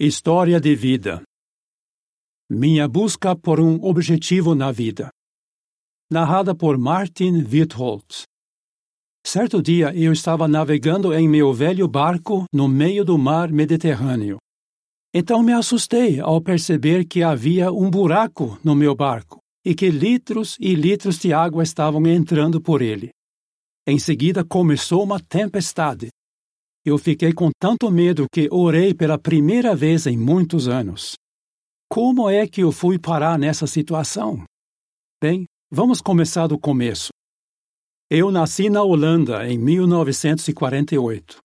História de vida. Minha busca por um objetivo na vida. Narrada por Martin Witholt. Certo dia eu estava navegando em meu velho barco no meio do mar Mediterrâneo. Então me assustei ao perceber que havia um buraco no meu barco e que litros e litros de água estavam entrando por ele. Em seguida começou uma tempestade eu fiquei com tanto medo que orei pela primeira vez em muitos anos. Como é que eu fui parar nessa situação? Bem, vamos começar do começo. Eu nasci na Holanda em 1948.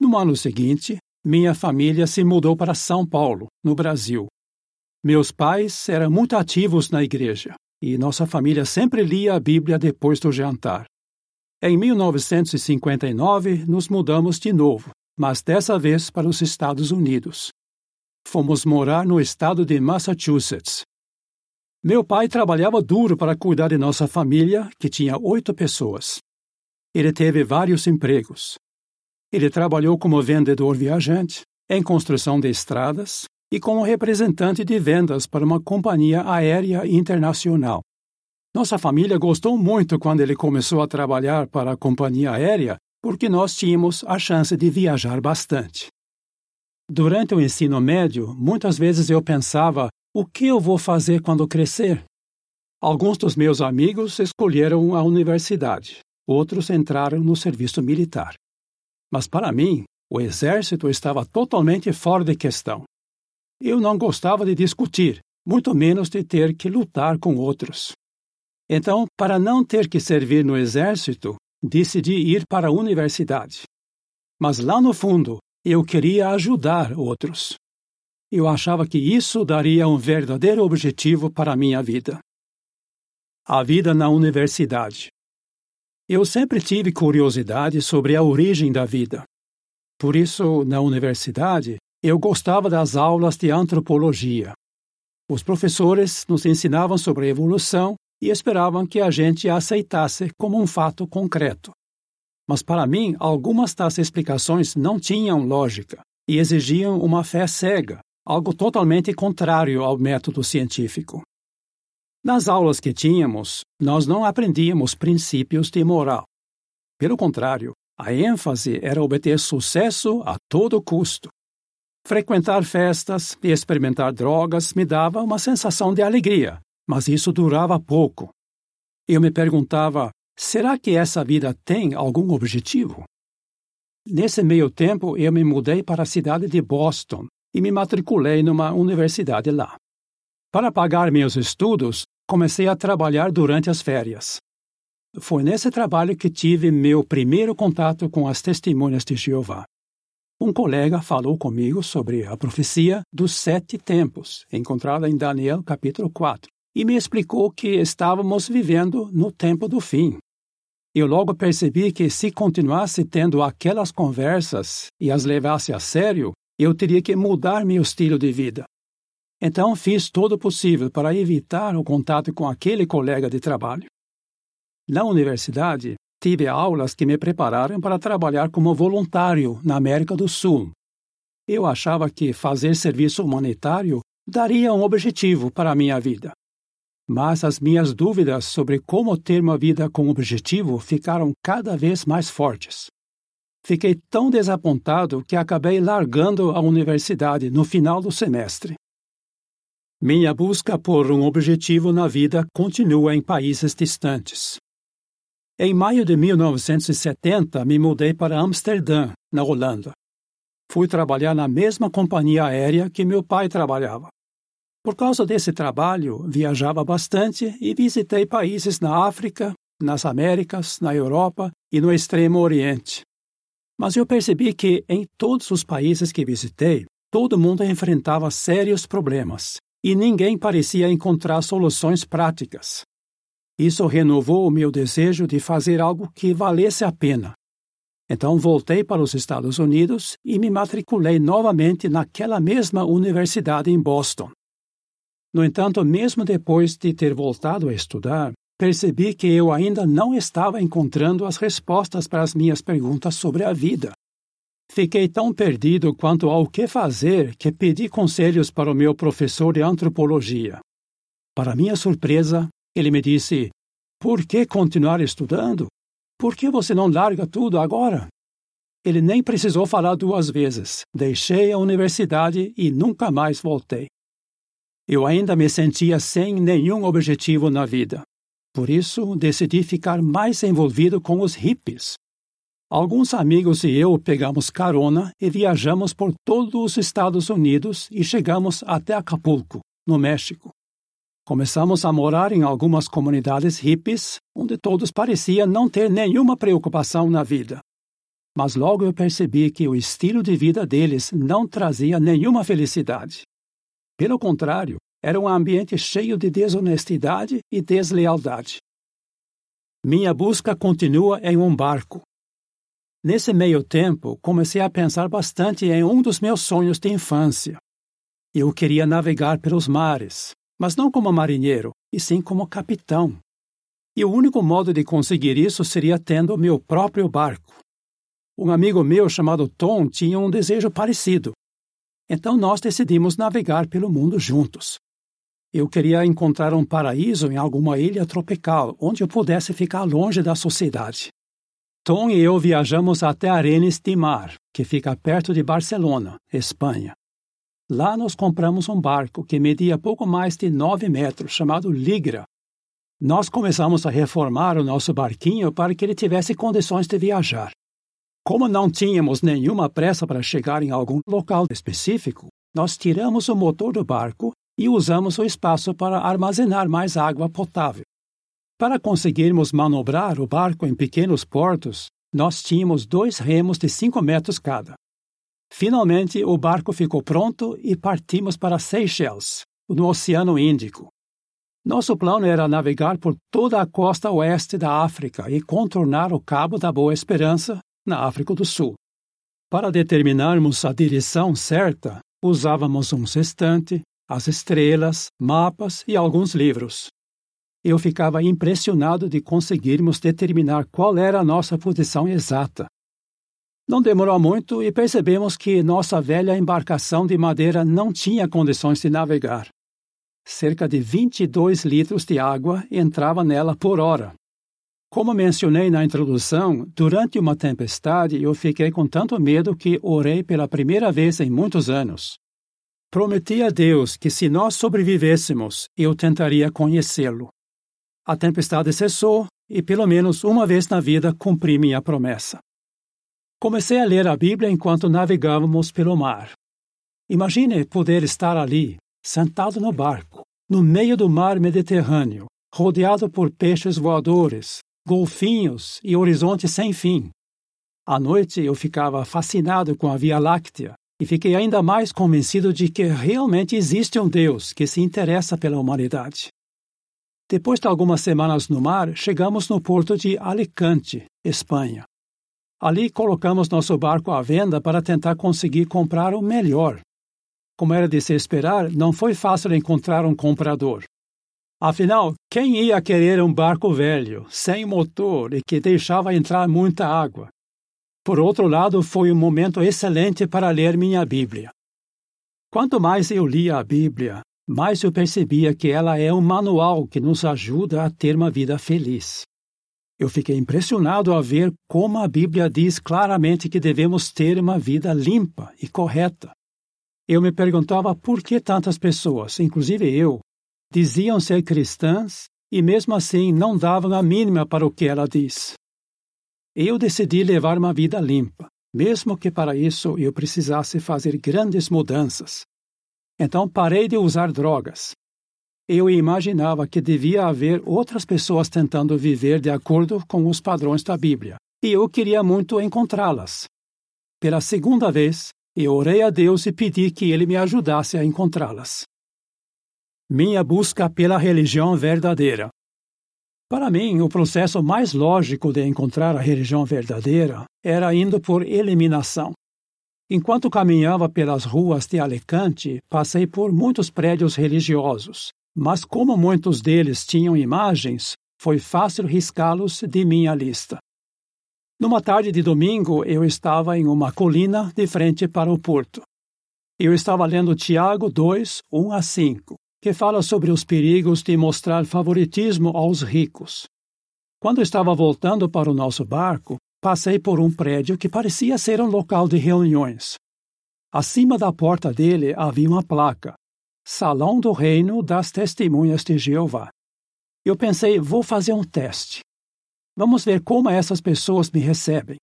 No ano seguinte, minha família se mudou para São Paulo, no Brasil. Meus pais eram muito ativos na igreja e nossa família sempre lia a Bíblia depois do jantar. Em 1959, nos mudamos de novo, mas dessa vez para os Estados Unidos. Fomos morar no estado de Massachusetts. Meu pai trabalhava duro para cuidar de nossa família, que tinha oito pessoas. Ele teve vários empregos. Ele trabalhou como vendedor viajante, em construção de estradas e como representante de vendas para uma companhia aérea internacional. Nossa família gostou muito quando ele começou a trabalhar para a companhia aérea, porque nós tínhamos a chance de viajar bastante. Durante o ensino médio, muitas vezes eu pensava: o que eu vou fazer quando crescer? Alguns dos meus amigos escolheram a universidade, outros entraram no serviço militar. Mas para mim, o exército estava totalmente fora de questão. Eu não gostava de discutir, muito menos de ter que lutar com outros. Então, para não ter que servir no exército, decidi ir para a universidade. Mas lá no fundo, eu queria ajudar outros. Eu achava que isso daria um verdadeiro objetivo para a minha vida. A vida na universidade. Eu sempre tive curiosidade sobre a origem da vida. Por isso, na universidade, eu gostava das aulas de antropologia. Os professores nos ensinavam sobre a evolução e esperavam que a gente a aceitasse como um fato concreto. Mas para mim, algumas das explicações não tinham lógica e exigiam uma fé cega, algo totalmente contrário ao método científico. Nas aulas que tínhamos, nós não aprendíamos princípios de moral. Pelo contrário, a ênfase era obter sucesso a todo custo. Frequentar festas e experimentar drogas me dava uma sensação de alegria, mas isso durava pouco. Eu me perguntava: será que essa vida tem algum objetivo? Nesse meio tempo, eu me mudei para a cidade de Boston e me matriculei numa universidade lá. Para pagar meus estudos, comecei a trabalhar durante as férias. Foi nesse trabalho que tive meu primeiro contato com as testemunhas de Jeová. Um colega falou comigo sobre a profecia dos sete tempos, encontrada em Daniel capítulo 4 e me explicou que estávamos vivendo no tempo do fim. Eu logo percebi que se continuasse tendo aquelas conversas e as levasse a sério, eu teria que mudar meu estilo de vida. Então fiz todo o possível para evitar o contato com aquele colega de trabalho. Na universidade, tive aulas que me prepararam para trabalhar como voluntário na América do Sul. Eu achava que fazer serviço humanitário daria um objetivo para a minha vida mas as minhas dúvidas sobre como ter uma vida com objetivo ficaram cada vez mais fortes. Fiquei tão desapontado que acabei largando a universidade no final do semestre. Minha busca por um objetivo na vida continua em países distantes. Em maio de 1970, me mudei para Amsterdã, na Holanda. Fui trabalhar na mesma companhia aérea que meu pai trabalhava. Por causa desse trabalho, viajava bastante e visitei países na África, nas Américas, na Europa e no Extremo Oriente. Mas eu percebi que, em todos os países que visitei, todo mundo enfrentava sérios problemas e ninguém parecia encontrar soluções práticas. Isso renovou o meu desejo de fazer algo que valesse a pena. Então voltei para os Estados Unidos e me matriculei novamente naquela mesma universidade em Boston. No entanto, mesmo depois de ter voltado a estudar, percebi que eu ainda não estava encontrando as respostas para as minhas perguntas sobre a vida. Fiquei tão perdido quanto ao que fazer que pedi conselhos para o meu professor de antropologia. Para minha surpresa, ele me disse: Por que continuar estudando? Por que você não larga tudo agora? Ele nem precisou falar duas vezes. Deixei a universidade e nunca mais voltei. Eu ainda me sentia sem nenhum objetivo na vida. Por isso, decidi ficar mais envolvido com os hippies. Alguns amigos e eu pegamos carona e viajamos por todos os Estados Unidos e chegamos até Acapulco, no México. Começamos a morar em algumas comunidades hippies, onde todos pareciam não ter nenhuma preocupação na vida. Mas logo eu percebi que o estilo de vida deles não trazia nenhuma felicidade. Pelo contrário, era um ambiente cheio de desonestidade e deslealdade. Minha busca continua em um barco. Nesse meio tempo, comecei a pensar bastante em um dos meus sonhos de infância. Eu queria navegar pelos mares, mas não como marinheiro, e sim como capitão. E o único modo de conseguir isso seria tendo meu próprio barco. Um amigo meu chamado Tom tinha um desejo parecido. Então nós decidimos navegar pelo mundo juntos. Eu queria encontrar um paraíso em alguma ilha tropical, onde eu pudesse ficar longe da sociedade. Tom e eu viajamos até Arenes de Mar, que fica perto de Barcelona, Espanha. Lá nós compramos um barco que media pouco mais de nove metros, chamado Ligra. Nós começamos a reformar o nosso barquinho para que ele tivesse condições de viajar. Como não tínhamos nenhuma pressa para chegar em algum local específico, nós tiramos o motor do barco e usamos o espaço para armazenar mais água potável. Para conseguirmos manobrar o barco em pequenos portos, nós tínhamos dois remos de 5 metros cada. Finalmente, o barco ficou pronto e partimos para Seychelles, no Oceano Índico. Nosso plano era navegar por toda a costa oeste da África e contornar o Cabo da Boa Esperança, na África do Sul. Para determinarmos a direção certa, usávamos um sextante, as estrelas, mapas e alguns livros. Eu ficava impressionado de conseguirmos determinar qual era a nossa posição exata. Não demorou muito e percebemos que nossa velha embarcação de madeira não tinha condições de navegar. Cerca de 22 litros de água entrava nela por hora. Como mencionei na introdução, durante uma tempestade eu fiquei com tanto medo que orei pela primeira vez em muitos anos. Prometi a Deus que se nós sobrevivêssemos, eu tentaria conhecê-lo. A tempestade cessou e, pelo menos uma vez na vida, cumpri minha promessa. Comecei a ler a Bíblia enquanto navegávamos pelo mar. Imagine poder estar ali, sentado no barco, no meio do mar Mediterrâneo, rodeado por peixes voadores, golfinhos e horizonte sem fim. À noite eu ficava fascinado com a Via Láctea e fiquei ainda mais convencido de que realmente existe um Deus que se interessa pela humanidade. Depois de algumas semanas no mar, chegamos no porto de Alicante, Espanha. Ali colocamos nosso barco à venda para tentar conseguir comprar o melhor. Como era de se esperar, não foi fácil encontrar um comprador. Afinal, quem ia querer um barco velho, sem motor e que deixava entrar muita água? Por outro lado, foi um momento excelente para ler minha Bíblia. Quanto mais eu lia a Bíblia, mais eu percebia que ela é um manual que nos ajuda a ter uma vida feliz. Eu fiquei impressionado a ver como a Bíblia diz claramente que devemos ter uma vida limpa e correta. Eu me perguntava por que tantas pessoas, inclusive eu, diziam ser cristãs e mesmo assim não davam a mínima para o que ela diz. Eu decidi levar uma vida limpa, mesmo que para isso eu precisasse fazer grandes mudanças. Então parei de usar drogas. Eu imaginava que devia haver outras pessoas tentando viver de acordo com os padrões da Bíblia, e eu queria muito encontrá-las. Pela segunda vez, eu orei a Deus e pedi que ele me ajudasse a encontrá-las. Minha busca pela religião verdadeira. Para mim, o processo mais lógico de encontrar a religião verdadeira era indo por eliminação. Enquanto caminhava pelas ruas de Alicante, passei por muitos prédios religiosos, mas como muitos deles tinham imagens, foi fácil riscá-los de minha lista. Numa tarde de domingo, eu estava em uma colina de frente para o porto. Eu estava lendo Tiago 2, 1 a 5, que fala sobre os perigos de mostrar favoritismo aos ricos. Quando estava voltando para o nosso barco, passei por um prédio que parecia ser um local de reuniões. Acima da porta dele havia uma placa: Salão do Reino das Testemunhas de Jeová. Eu pensei, vou fazer um teste. Vamos ver como essas pessoas me recebem.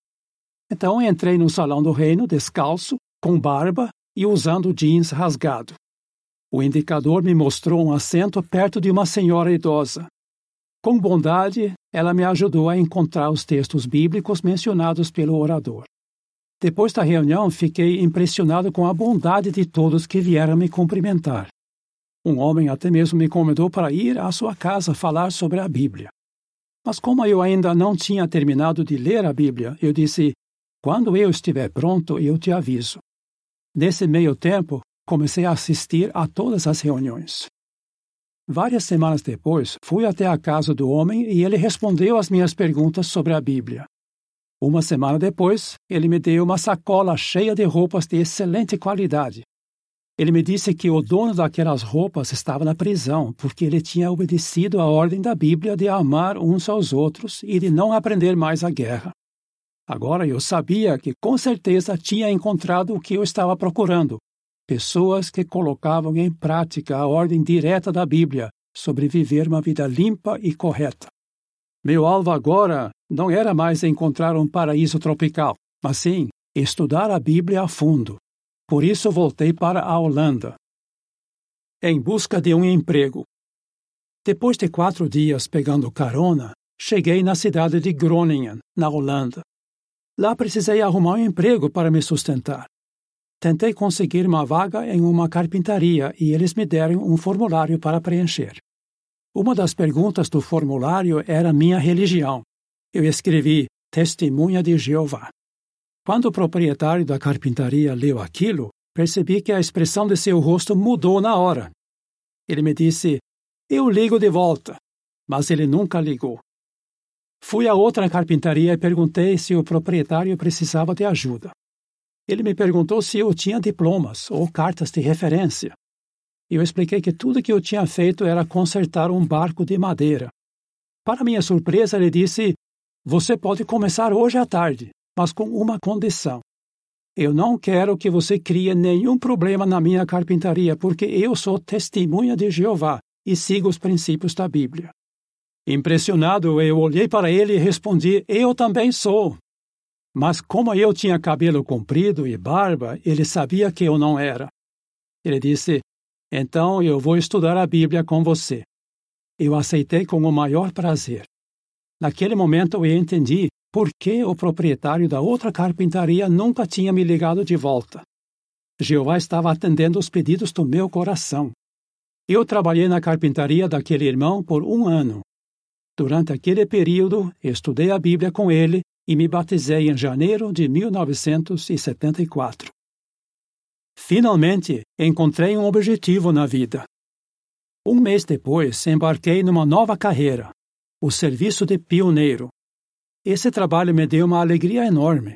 Então entrei no salão do reino descalço, com barba e usando jeans rasgado. O indicador me mostrou um assento perto de uma senhora idosa. Com bondade, ela me ajudou a encontrar os textos bíblicos mencionados pelo orador. Depois da reunião, fiquei impressionado com a bondade de todos que vieram me cumprimentar. Um homem até mesmo me convidou para ir à sua casa falar sobre a Bíblia. Mas como eu ainda não tinha terminado de ler a Bíblia, eu disse: Quando eu estiver pronto, eu te aviso. Nesse meio tempo, comecei a assistir a todas as reuniões. Várias semanas depois, fui até a casa do homem e ele respondeu às minhas perguntas sobre a Bíblia. Uma semana depois, ele me deu uma sacola cheia de roupas de excelente qualidade, ele me disse que o dono daquelas roupas estava na prisão porque ele tinha obedecido à ordem da Bíblia de amar uns aos outros e de não aprender mais a guerra. Agora eu sabia que com certeza tinha encontrado o que eu estava procurando: pessoas que colocavam em prática a ordem direta da Bíblia sobre viver uma vida limpa e correta. Meu alvo agora não era mais encontrar um paraíso tropical, mas sim estudar a Bíblia a fundo por isso voltei para a Holanda. Em busca de um emprego. Depois de quatro dias pegando carona, cheguei na cidade de Groningen, na Holanda. Lá precisei arrumar um emprego para me sustentar. Tentei conseguir uma vaga em uma carpintaria e eles me deram um formulário para preencher. Uma das perguntas do formulário era minha religião. Eu escrevi Testemunha de Jeová. Quando o proprietário da carpintaria leu aquilo, percebi que a expressão de seu rosto mudou na hora. Ele me disse: Eu ligo de volta. Mas ele nunca ligou. Fui a outra carpintaria e perguntei se o proprietário precisava de ajuda. Ele me perguntou se eu tinha diplomas ou cartas de referência. Eu expliquei que tudo que eu tinha feito era consertar um barco de madeira. Para minha surpresa, ele disse: Você pode começar hoje à tarde mas com uma condição. Eu não quero que você crie nenhum problema na minha carpintaria, porque eu sou testemunha de Jeová e sigo os princípios da Bíblia. Impressionado, eu olhei para ele e respondi: Eu também sou. Mas como eu tinha cabelo comprido e barba, ele sabia que eu não era. Ele disse: Então eu vou estudar a Bíblia com você. Eu aceitei com o maior prazer. Naquele momento eu entendi por que o proprietário da outra carpintaria nunca tinha me ligado de volta? Jeová estava atendendo os pedidos do meu coração. Eu trabalhei na carpintaria daquele irmão por um ano. Durante aquele período, estudei a Bíblia com ele e me batizei em janeiro de 1974. Finalmente, encontrei um objetivo na vida. Um mês depois, embarquei numa nova carreira, o serviço de pioneiro. Esse trabalho me deu uma alegria enorme.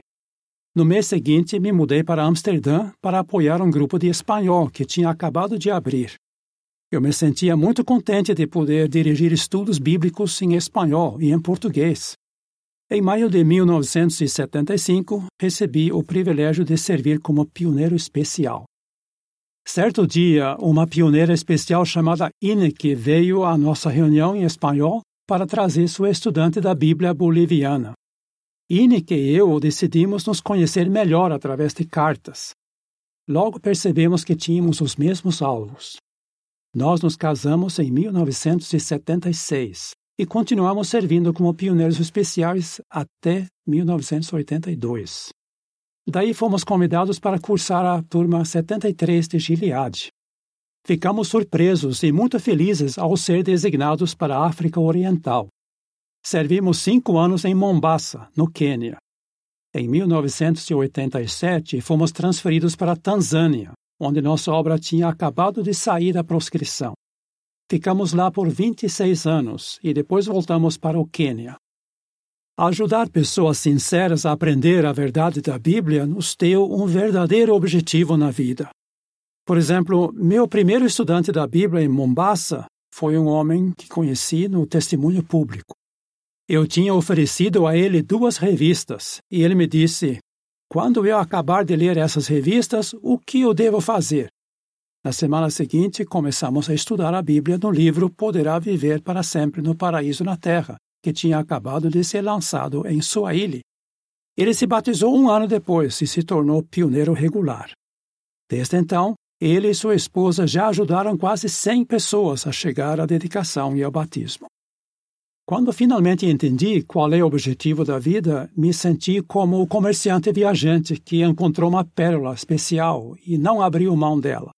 No mês seguinte, me mudei para Amsterdã para apoiar um grupo de espanhol que tinha acabado de abrir. Eu me sentia muito contente de poder dirigir estudos bíblicos em espanhol e em português. Em maio de 1975, recebi o privilégio de servir como pioneiro especial. Certo dia, uma pioneira especial chamada Ineke veio à nossa reunião em espanhol para trazer sua estudante da Bíblia boliviana. Inique e eu decidimos nos conhecer melhor através de cartas. Logo percebemos que tínhamos os mesmos alvos. Nós nos casamos em 1976 e continuamos servindo como pioneiros especiais até 1982. Daí fomos convidados para cursar a turma 73 de Gilead, Ficamos surpresos e muito felizes ao ser designados para a África Oriental. Servimos cinco anos em Mombasa, no Quênia. Em 1987, fomos transferidos para a Tanzânia, onde nossa obra tinha acabado de sair da proscrição. Ficamos lá por 26 anos e depois voltamos para o Quênia. Ajudar pessoas sinceras a aprender a verdade da Bíblia nos deu um verdadeiro objetivo na vida. Por exemplo, meu primeiro estudante da Bíblia em Mombasa foi um homem que conheci no testemunho público. Eu tinha oferecido a ele duas revistas e ele me disse: Quando eu acabar de ler essas revistas, o que eu devo fazer? Na semana seguinte, começamos a estudar a Bíblia no livro Poderá Viver para Sempre no Paraíso na Terra, que tinha acabado de ser lançado em Swahili. Ele se batizou um ano depois e se tornou pioneiro regular. Desde então, ele e sua esposa já ajudaram quase 100 pessoas a chegar à dedicação e ao batismo. Quando finalmente entendi qual é o objetivo da vida, me senti como o comerciante viajante que encontrou uma pérola especial e não abriu mão dela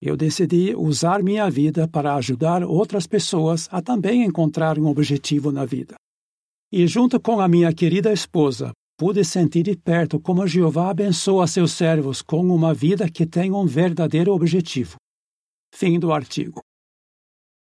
eu decidi usar minha vida para ajudar outras pessoas a também encontrar um objetivo na vida. E junto com a minha querida esposa, pude sentir de perto como Jeová abençoa seus servos com uma vida que tem um verdadeiro objetivo. Fim do artigo.